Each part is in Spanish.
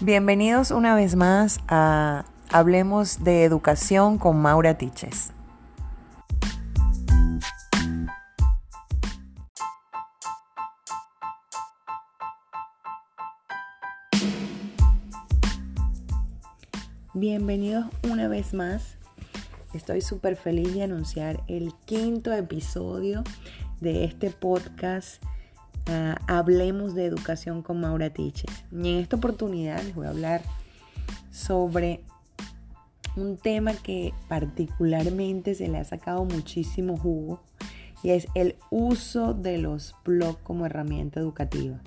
Bienvenidos una vez más a Hablemos de Educación con Maura Tiches. Bienvenidos una vez más. Estoy súper feliz de anunciar el quinto episodio de este podcast Hablemos de Educación con Maura Tiches. Y en esta oportunidad les voy a hablar sobre un tema que particularmente se le ha sacado muchísimo jugo y es el uso de los blogs como herramienta educativa.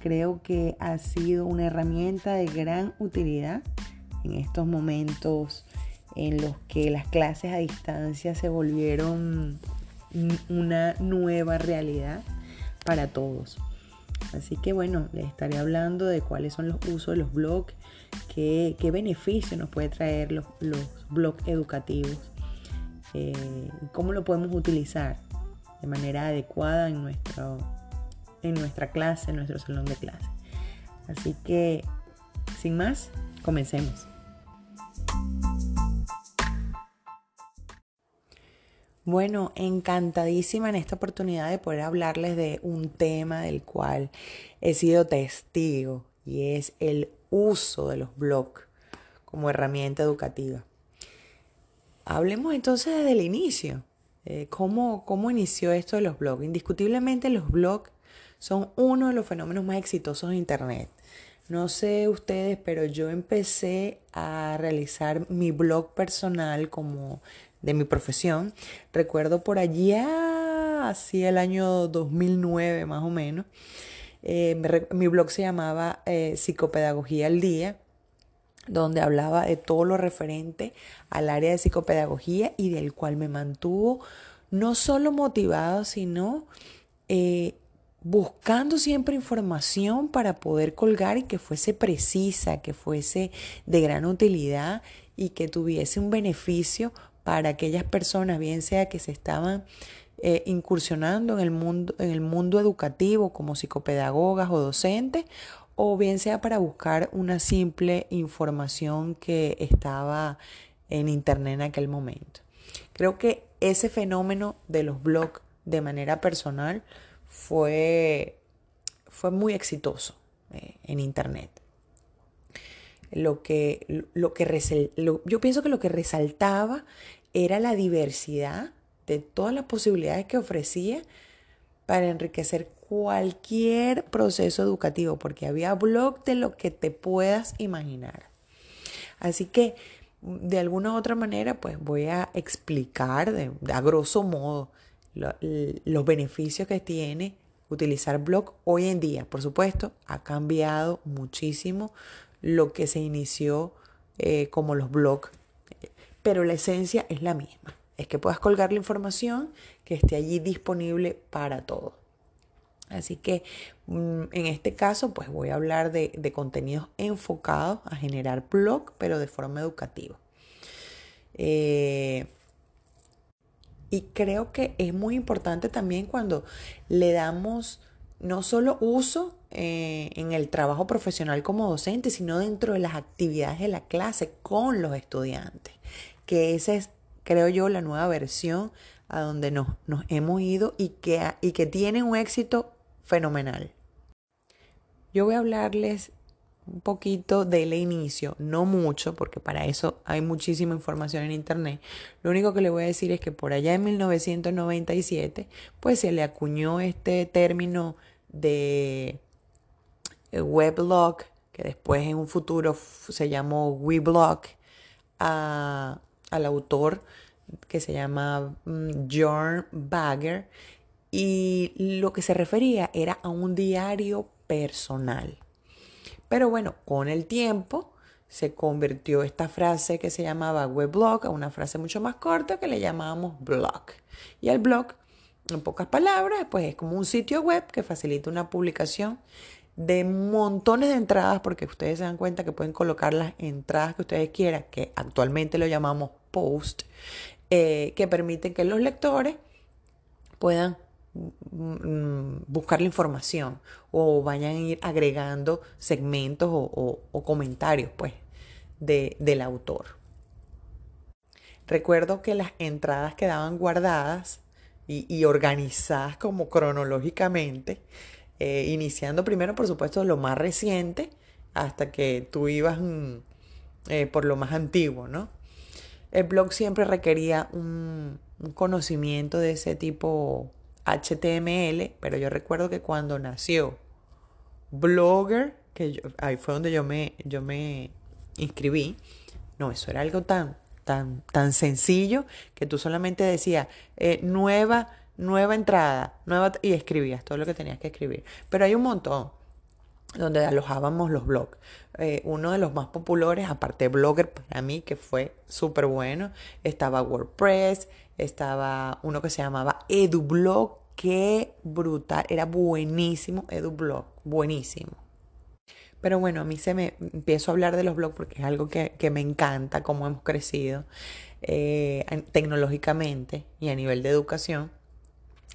Creo que ha sido una herramienta de gran utilidad en estos momentos en los que las clases a distancia se volvieron una nueva realidad para todos. Así que bueno, les estaré hablando de cuáles son los usos de los blogs, qué, qué beneficio nos puede traer los, blogs educativos, eh, cómo lo podemos utilizar de manera adecuada en, en nuestra clase, en nuestro salón de clase. Así que, sin más, comencemos. Bueno, encantadísima en esta oportunidad de poder hablarles de un tema del cual he sido testigo y es el uso de los blogs como herramienta educativa. Hablemos entonces desde el inicio. ¿cómo, ¿Cómo inició esto de los blogs? Indiscutiblemente los blogs son uno de los fenómenos más exitosos de Internet. No sé ustedes, pero yo empecé a realizar mi blog personal como de mi profesión. Recuerdo por allá, así el año 2009 más o menos, eh, mi blog se llamaba eh, Psicopedagogía al Día, donde hablaba de todo lo referente al área de psicopedagogía y del cual me mantuvo no solo motivado, sino eh, buscando siempre información para poder colgar y que fuese precisa, que fuese de gran utilidad y que tuviese un beneficio para aquellas personas, bien sea que se estaban eh, incursionando en el, mundo, en el mundo educativo como psicopedagogas o docentes, o bien sea para buscar una simple información que estaba en internet en aquel momento. Creo que ese fenómeno de los blogs de manera personal fue, fue muy exitoso eh, en internet lo que, lo que yo pienso que lo que resaltaba era la diversidad de todas las posibilidades que ofrecía para enriquecer cualquier proceso educativo, porque había blog de lo que te puedas imaginar. Así que, de alguna u otra manera, pues voy a explicar de, a grosso modo los beneficios que tiene utilizar blog hoy en día. Por supuesto, ha cambiado muchísimo lo que se inició eh, como los blogs, pero la esencia es la misma. Es que puedas colgar la información que esté allí disponible para todos. Así que mm, en este caso, pues voy a hablar de, contenidos enfocados a generar blog, pero de forma educativa. Eh, y creo que es muy importante también cuando le damos no solo uso eh, en el trabajo profesional como docente, sino dentro de las actividades de la clase con los estudiantes. Que esa es, creo yo, la nueva versión a donde nos, hemos ido y que, y que tiene un éxito fenomenal. Yo voy a hablarles un poquito del inicio, no mucho, porque para eso hay muchísima información en internet. Lo único que le voy a decir es que por allá en 1997, pues se le acuñó este término de weblog, que después en un futuro se llamó weblog, a, al autor que se llama mm, John Bagger, y lo que se refería era a un diario personal. Pero bueno, con el tiempo se convirtió esta frase que se llamaba weblog a una frase mucho más corta que le llamábamos blog. Y el blog en pocas palabras, pues es como un sitio web que facilita una publicación de montones de entradas, porque ustedes se dan cuenta que pueden colocar las entradas que ustedes quieran, que actualmente lo llamamos post, eh, que permiten que los lectores puedan mm, buscar la información o vayan a ir agregando segmentos o, comentarios pues del autor. Recuerdo que las entradas quedaban guardadas y, organizadas como cronológicamente, eh, iniciando primero por supuesto lo más reciente hasta que tú ibas mm, eh, por lo más antiguo, ¿no? El blog siempre requería un, conocimiento de ese tipo HTML, pero yo recuerdo que cuando nació Blogger, que ahí fue donde yo me, yo me inscribí, no, eso era algo tan, tan, tan sencillo que tú solamente decías eh, nueva, nueva entrada, nueva, y escribías todo lo que tenías que escribir. Pero hay un montón donde alojábamos los blogs. Eh, uno de los más populares, aparte de Blogger para mí, que fue súper bueno, estaba WordPress, estaba uno que se llamaba EduBlog, qué brutal, era buenísimo EduBlog, buenísimo. Pero bueno, a mí se me empiezo a hablar de los blogs porque es algo que, me encanta, cómo hemos crecido eh, tecnológicamente y a nivel de educación,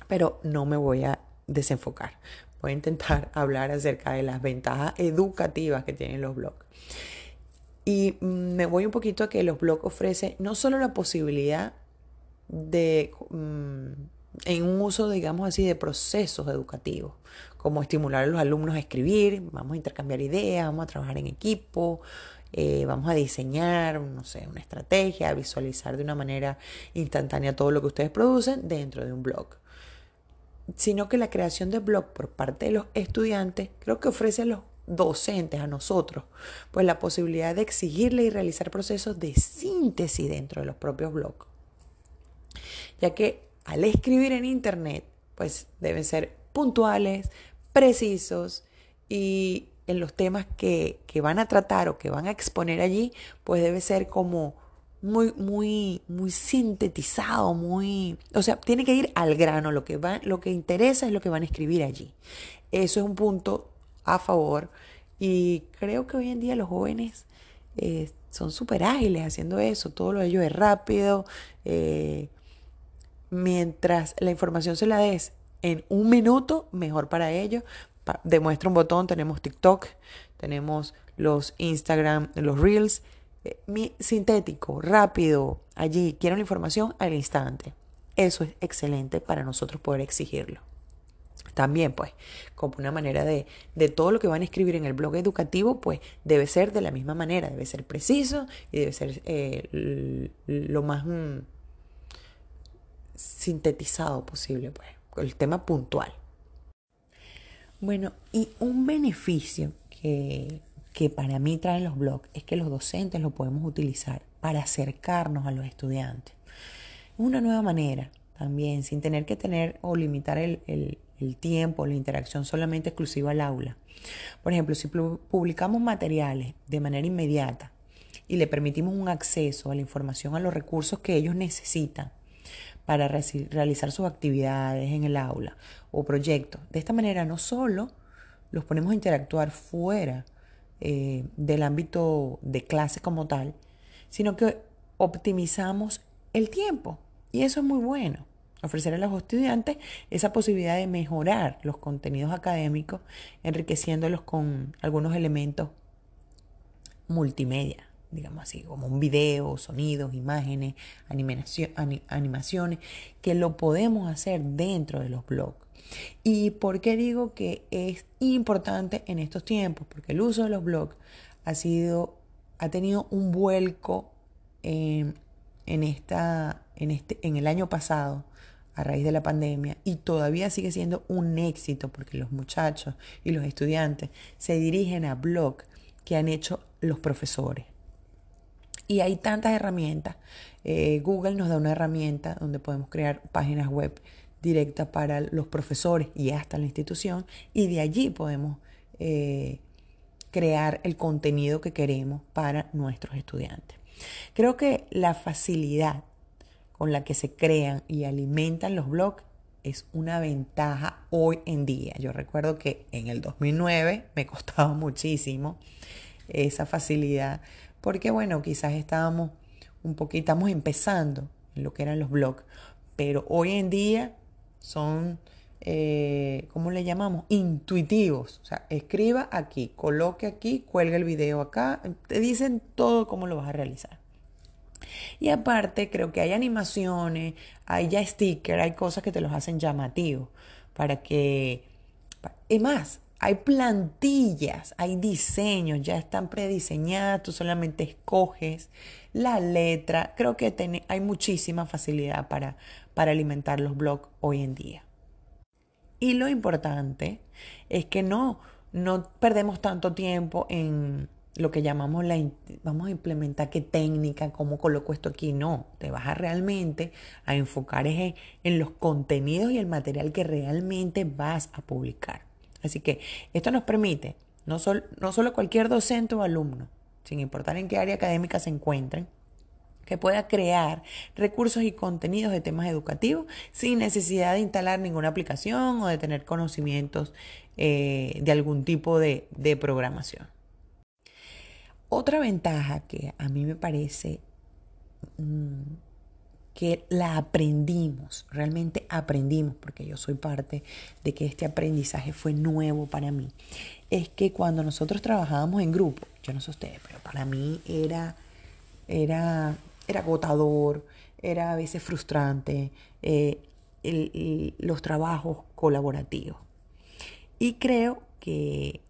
pero no me voy a desenfocar voy a intentar hablar acerca de las ventajas educativas que tienen los blogs. Y me voy un poquito a que los blogs ofrecen no solo la posibilidad de, mm, en un uso, digamos así, de procesos educativos, como estimular a los alumnos a escribir, vamos a intercambiar ideas, vamos a trabajar en equipo, eh, vamos a diseñar, no sé, una estrategia, a visualizar de una manera instantánea todo lo que ustedes producen dentro de un blog sino que la creación de blog por parte de los estudiantes creo que ofrece a los docentes, a nosotros, pues la posibilidad de exigirle y realizar procesos de síntesis dentro de los propios blogs. Ya que al escribir en Internet, pues deben ser puntuales, precisos y en los temas que, que van a tratar o que van a exponer allí, pues debe ser como muy, muy, muy sintetizado, muy, o sea, tiene que ir al grano, lo que va, lo que interesa es lo que van a escribir allí. Eso es un punto a favor. Y creo que hoy en día los jóvenes eh, son súper ágiles haciendo eso, todo lo de ellos es rápido, eh, mientras la información se la des en un minuto, mejor para ellos. demuestra un botón, tenemos TikTok, tenemos los Instagram, los Reels mi, sintético, rápido, allí, quiero la información al instante. Eso es excelente para nosotros poder exigirlo. También, pues, como una manera de, de todo lo que van a escribir en el blog educativo, pues debe ser de la misma manera, debe ser preciso y debe ser eh, lo más mm, sintetizado posible, pues, el tema puntual. Bueno, y un beneficio que, que para mí traen los blogs es que los docentes lo podemos utilizar para acercarnos a los estudiantes. Una nueva manera también, sin tener que tener o limitar el, el tiempo, la interacción solamente exclusiva al aula. Por ejemplo, si publicamos materiales de manera inmediata y le permitimos un acceso a la información, a los recursos que ellos necesitan para realizar sus actividades en el aula o proyectos, de esta manera no solo los ponemos a interactuar fuera eh, del ámbito de clase como tal, sino que optimizamos el tiempo. Y eso es muy bueno. Ofrecer a los estudiantes esa posibilidad de mejorar los contenidos académicos, enriqueciéndolos con algunos elementos multimedia, digamos así, como un video, sonidos, imágenes, animaciones, que lo podemos hacer dentro de los blogs. ¿Y por qué digo que es importante en estos tiempos? Porque el uso de los blogs ha sido, ha tenido un vuelco en, esta, en, este, en el año pasado a raíz de la pandemia y todavía sigue siendo un éxito porque los muchachos y los estudiantes se dirigen a blogs que han hecho los profesores. Y hay tantas herramientas. Eh, Google nos da una herramienta donde podemos crear páginas web directa para los profesores y hasta la institución y de allí podemos eh, crear el contenido que queremos para nuestros estudiantes. Creo que la facilidad con la que se crean y alimentan los blogs es una ventaja hoy en día. Yo recuerdo que en el 2009 me costaba muchísimo esa facilidad porque bueno, quizás estábamos un poquito, estamos empezando en lo que eran los blogs, pero hoy en día son eh, ¿cómo le llamamos? Intuitivos. O sea, escriba aquí, coloque aquí, cuelga el video acá, te dicen todo cómo lo vas a realizar. Y aparte, creo que hay animaciones, hay ya stickers, hay cosas que te los hacen llamativos para que... Es más, hay plantillas, hay diseños, ya están prediseñadas, tú solamente escoges la letra. Creo que hay muchísima facilidad para, para alimentar los blogs hoy en día. Y lo importante es que no, no perdemos tanto tiempo en lo que llamamos la, vamos a implementar qué técnica, cómo coloco esto aquí. No, te vas a realmente a enfocar en, en los contenidos y el material que realmente vas a publicar. Así que esto nos permite, no, no solo cualquier docente o alumno, sin importar en qué área académica se encuentren, que pueda crear recursos y contenidos de temas educativos sin necesidad de instalar ninguna aplicación o de tener conocimientos eh, de algún tipo de, programación. Otra ventaja que a mí me parece mm, que la aprendimos, realmente aprendimos, porque yo soy parte de que este aprendizaje fue nuevo para mí, es que cuando nosotros trabajábamos en grupo, yo no sé ustedes, pero para mí era, era era agotador, era a veces frustrante, eh, los trabajos colaborativos. Y creo que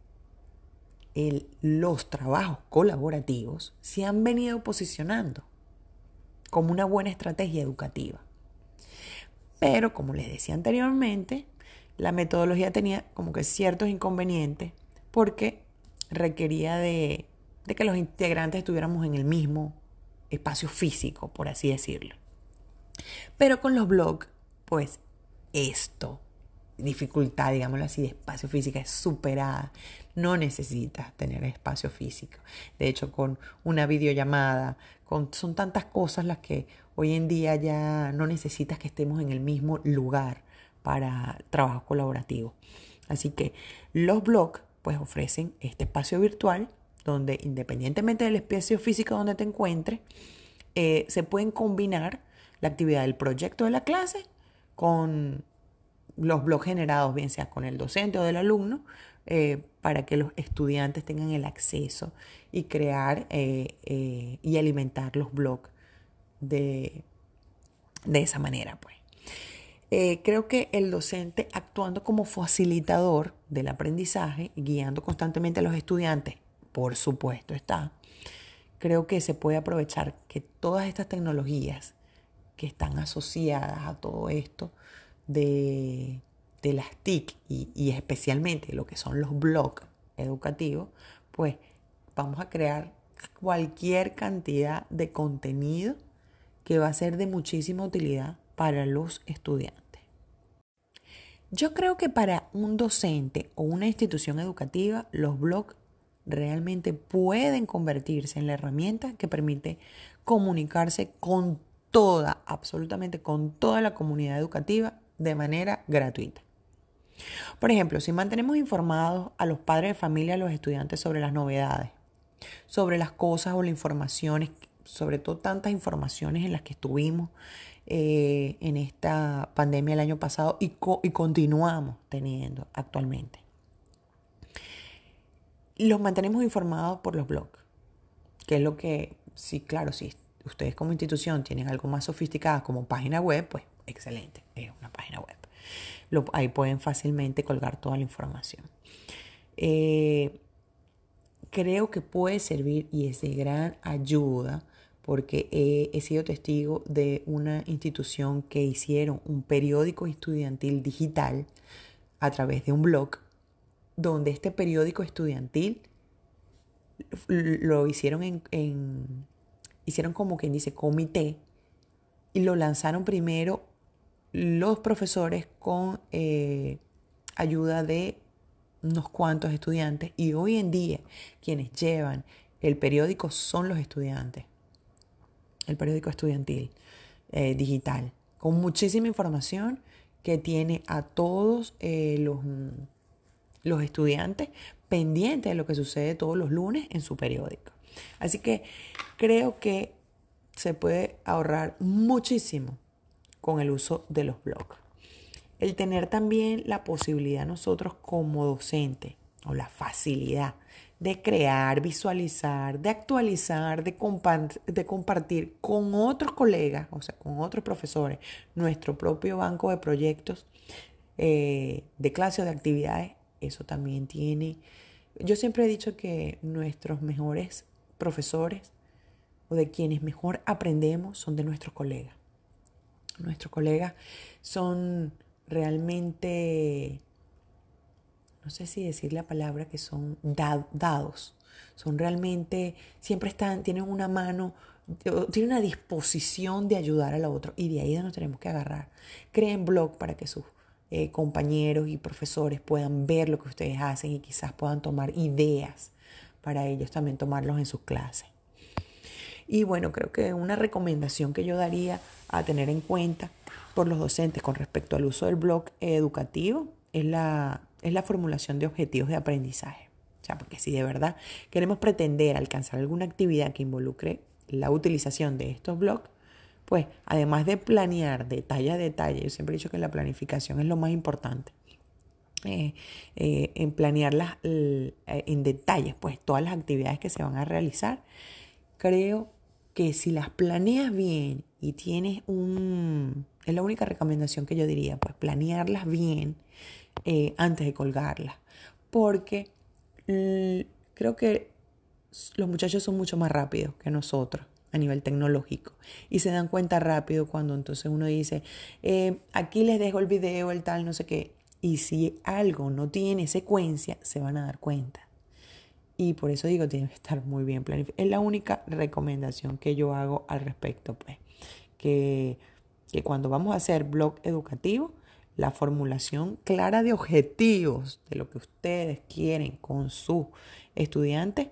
los trabajos colaborativos se han venido posicionando como una buena estrategia educativa. Pero, como les decía anteriormente, la metodología tenía como que ciertos inconvenientes porque requería de, de que los integrantes estuviéramos en el mismo espacio físico, por así decirlo. Pero con los blogs, pues esto, dificultad, digámoslo así, de espacio físico es superada. No necesitas tener espacio físico. De hecho, con una videollamada, con, son tantas cosas las que hoy en día ya no necesitas que estemos en el mismo lugar para trabajo colaborativo. Así que los blogs pues ofrecen este espacio virtual donde independientemente del espacio físico donde te encuentres, eh, se pueden combinar la actividad del proyecto de la clase con los blogs generados, bien sea con el docente o del alumno, eh, para que los estudiantes tengan el acceso y crear eh, y alimentar los blogs de, de esa manera. Pues. creo que el docente actuando como facilitador del aprendizaje, guiando constantemente a los estudiantes por supuesto está, creo que se puede aprovechar que todas estas tecnologías que están asociadas a todo esto de, las TIC y, y, especialmente lo que son los blogs educativos, pues vamos a crear cualquier cantidad de contenido que va a ser de muchísima utilidad para los estudiantes. Yo creo que para un docente o una institución educativa los blogs realmente pueden convertirse en la herramienta que permite comunicarse con toda, absolutamente con toda la comunidad educativa de manera gratuita. Por ejemplo, si mantenemos informados a los padres de familia, a los estudiantes sobre las novedades, sobre las cosas o las informaciones, sobre todo tantas informaciones en las que estuvimos eh, en esta pandemia el año pasado y continuamos teniendo actualmente los mantenemos informados por los blogs, que es lo que, sí, claro, si ustedes como institución tienen algo más sofisticado como página web, pues excelente, es una página web. ahí pueden fácilmente colgar toda la información. Eh, creo que puede servir y es de gran ayuda porque he, sido testigo de una institución que hicieron un periódico estudiantil digital a través de un blog donde este periódico estudiantil lo hicieron en, hicieron como quien dice comité y lo lanzaron primero los profesores con eh, ayuda de unos cuantos estudiantes y hoy en día quienes llevan el periódico son los estudiantes, el periódico estudiantil eh, digital, con muchísima información que tiene a todos eh, los los estudiantes pendientes de lo que sucede todos los lunes en su periódico. Así que creo que se puede ahorrar muchísimo con el uso de los blogs. el tener también la posibilidad nosotros como docente o la facilidad de crear, visualizar, de actualizar, de, compartir con otros colegas, o sea, con otros profesores, nuestro propio banco de proyectos eh, de clase o de actividades, eso también tiene... Yo siempre he dicho que nuestros mejores profesores o de quienes mejor aprendemos son de nuestros colegas. Nuestros colegas son realmente no sé si decir la palabra que son dados, son realmente, siempre están, tienen una mano, tienen una disposición de ayudar a la otra y de ahí nos tenemos que agarrar. Creen blog para que sus eh, compañeros y profesores puedan ver lo que ustedes hacen y quizás puedan tomar ideas para ellos también tomarlos en sus clases. Y bueno, creo que una recomendación que yo daría a tener en cuenta por los docentes con respecto al uso del blog educativo es la es la formulación de objetivos de aprendizaje. O sea, porque si de verdad queremos pretender alcanzar alguna actividad que involucre la utilización de estos blogs, pues además de planear detalle a detalle, yo siempre he dicho que la planificación es lo más importante. Eh, eh, en planearlas eh, en detalles, pues todas las actividades que se van a realizar, creo que si las planeas bien y tienes un, es la única recomendación que yo diría, pues planearlas bien antes de colgarla. Porque creo que los muchachos son mucho más rápidos que nosotros a nivel tecnológico y se dan cuenta rápido cuando entonces uno dice, eh, aquí les dejo el video, el tal, no sé qué. Y si algo no tiene secuencia, se van a dar cuenta. Y por eso digo, tiene que estar muy bien planificado. Es la única recomendación que yo hago al respecto, pues. Que, que cuando vamos a hacer blog educativo, la formulación clara de objetivos de lo que ustedes quieren con sus estudiantes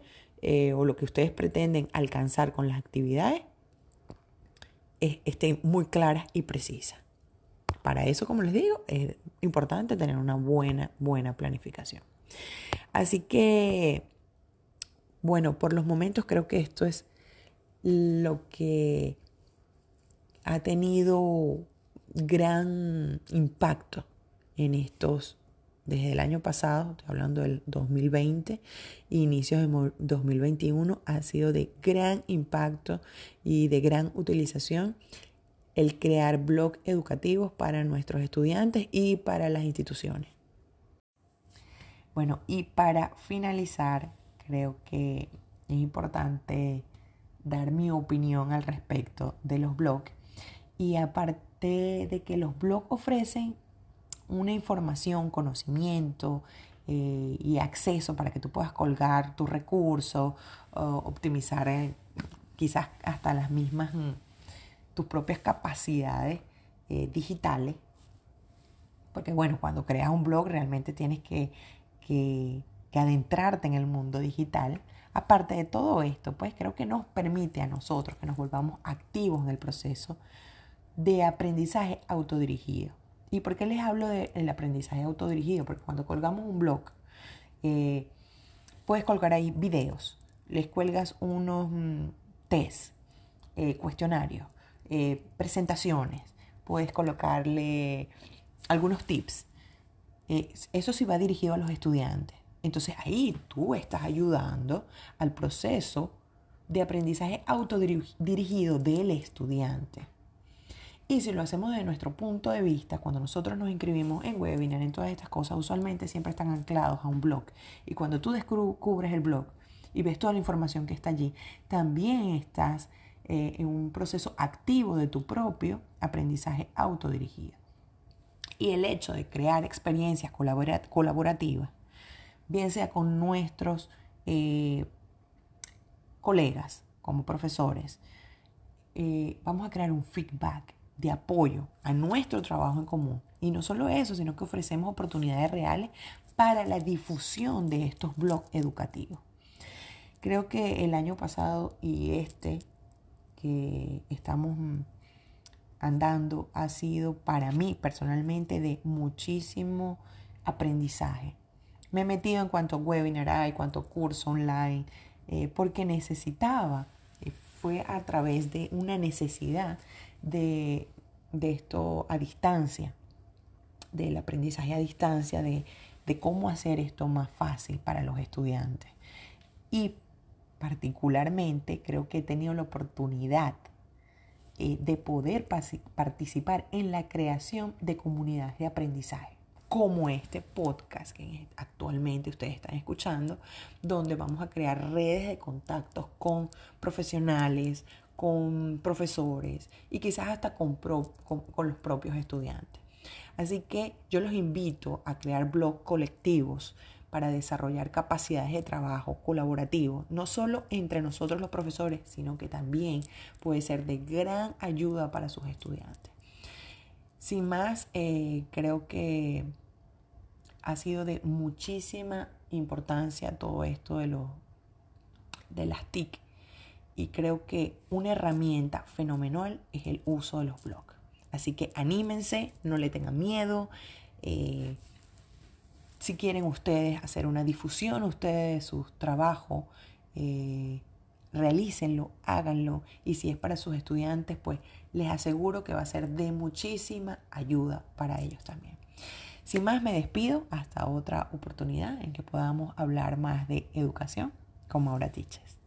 eh, o lo que ustedes pretenden alcanzar con las actividades es, esté muy clara y precisa. Para eso, como les digo, es importante tener una buena, buena planificación. Así que, bueno, por los momentos creo que esto es lo que ha tenido gran impacto en estos, desde el año pasado, estoy hablando del 2020, inicios de 2021, ha sido de gran impacto y de gran utilización el crear blogs educativos para nuestros estudiantes y para las instituciones. Bueno, y para finalizar, creo que es importante dar mi opinión al respecto de los blogs. Y aparte, de, que los blogs ofrecen una información, conocimiento eh, y acceso para que tú puedas colgar tus recursos, optimizar eh, quizás hasta las mismas, mm, tus propias capacidades eh, digitales. Porque bueno, cuando creas un blog realmente tienes que, que, que adentrarte en el mundo digital. Aparte de todo esto, pues creo que nos permite a nosotros que nos volvamos activos en el proceso de aprendizaje autodirigido. ¿Y por qué les hablo del aprendizaje autodirigido? Porque cuando colgamos un blog, eh, puedes colgar ahí videos, les cuelgas unos mm, test, eh, cuestionarios, eh, presentaciones, puedes colocarle algunos tips. eso sí va dirigido a los estudiantes. Entonces ahí tú estás ayudando al proceso de aprendizaje autodirigido del estudiante. Y si lo hacemos desde nuestro punto de vista, cuando nosotros nos inscribimos en webinar, en todas estas cosas, usualmente siempre están anclados a un blog. Y cuando tú descubres el blog y ves toda la información que está allí, también estás eh, en un proceso activo de tu propio aprendizaje autodirigido. Y el hecho de crear experiencias colaborativas, bien sea con nuestros eh, colegas como profesores, eh, vamos a crear un feedback de apoyo a nuestro trabajo en común. Y no solo eso, sino que ofrecemos oportunidades reales para la difusión de estos blogs educativos. Creo que el año pasado y este que estamos andando ha sido para mí personalmente de muchísimo aprendizaje. Me he metido en cuanto webinar hay, cuanto curso online, eh, porque necesitaba, fue a través de una necesidad de, esto a distancia, del aprendizaje a distancia, de, de cómo hacer esto más fácil para los estudiantes. Y particularmente creo que he tenido la oportunidad eh, de poder participar en la creación de comunidades de aprendizaje, como este podcast que actualmente ustedes están escuchando, donde vamos a crear redes de contactos con profesionales, con profesores y quizás hasta con, los propios estudiantes. Así que yo los invito a crear blogs colectivos para desarrollar capacidades de trabajo colaborativo, no solo entre nosotros los profesores, sino que también puede ser de gran ayuda para sus estudiantes. Sin más, eh, creo que ha sido de muchísima importancia todo esto de, los, de las TIC y creo que una herramienta fenomenal es el uso de los blogs. Así que anímense, no le tengan miedo. Eh, si quieren ustedes hacer una difusión, ustedes de su trabajo, eh, realícenlo, háganlo. Y si es para sus estudiantes, pues les aseguro que va a ser de muchísima ayuda para ellos también. Sin más, me despido hasta otra oportunidad en que podamos hablar más de educación con Maura Tiches.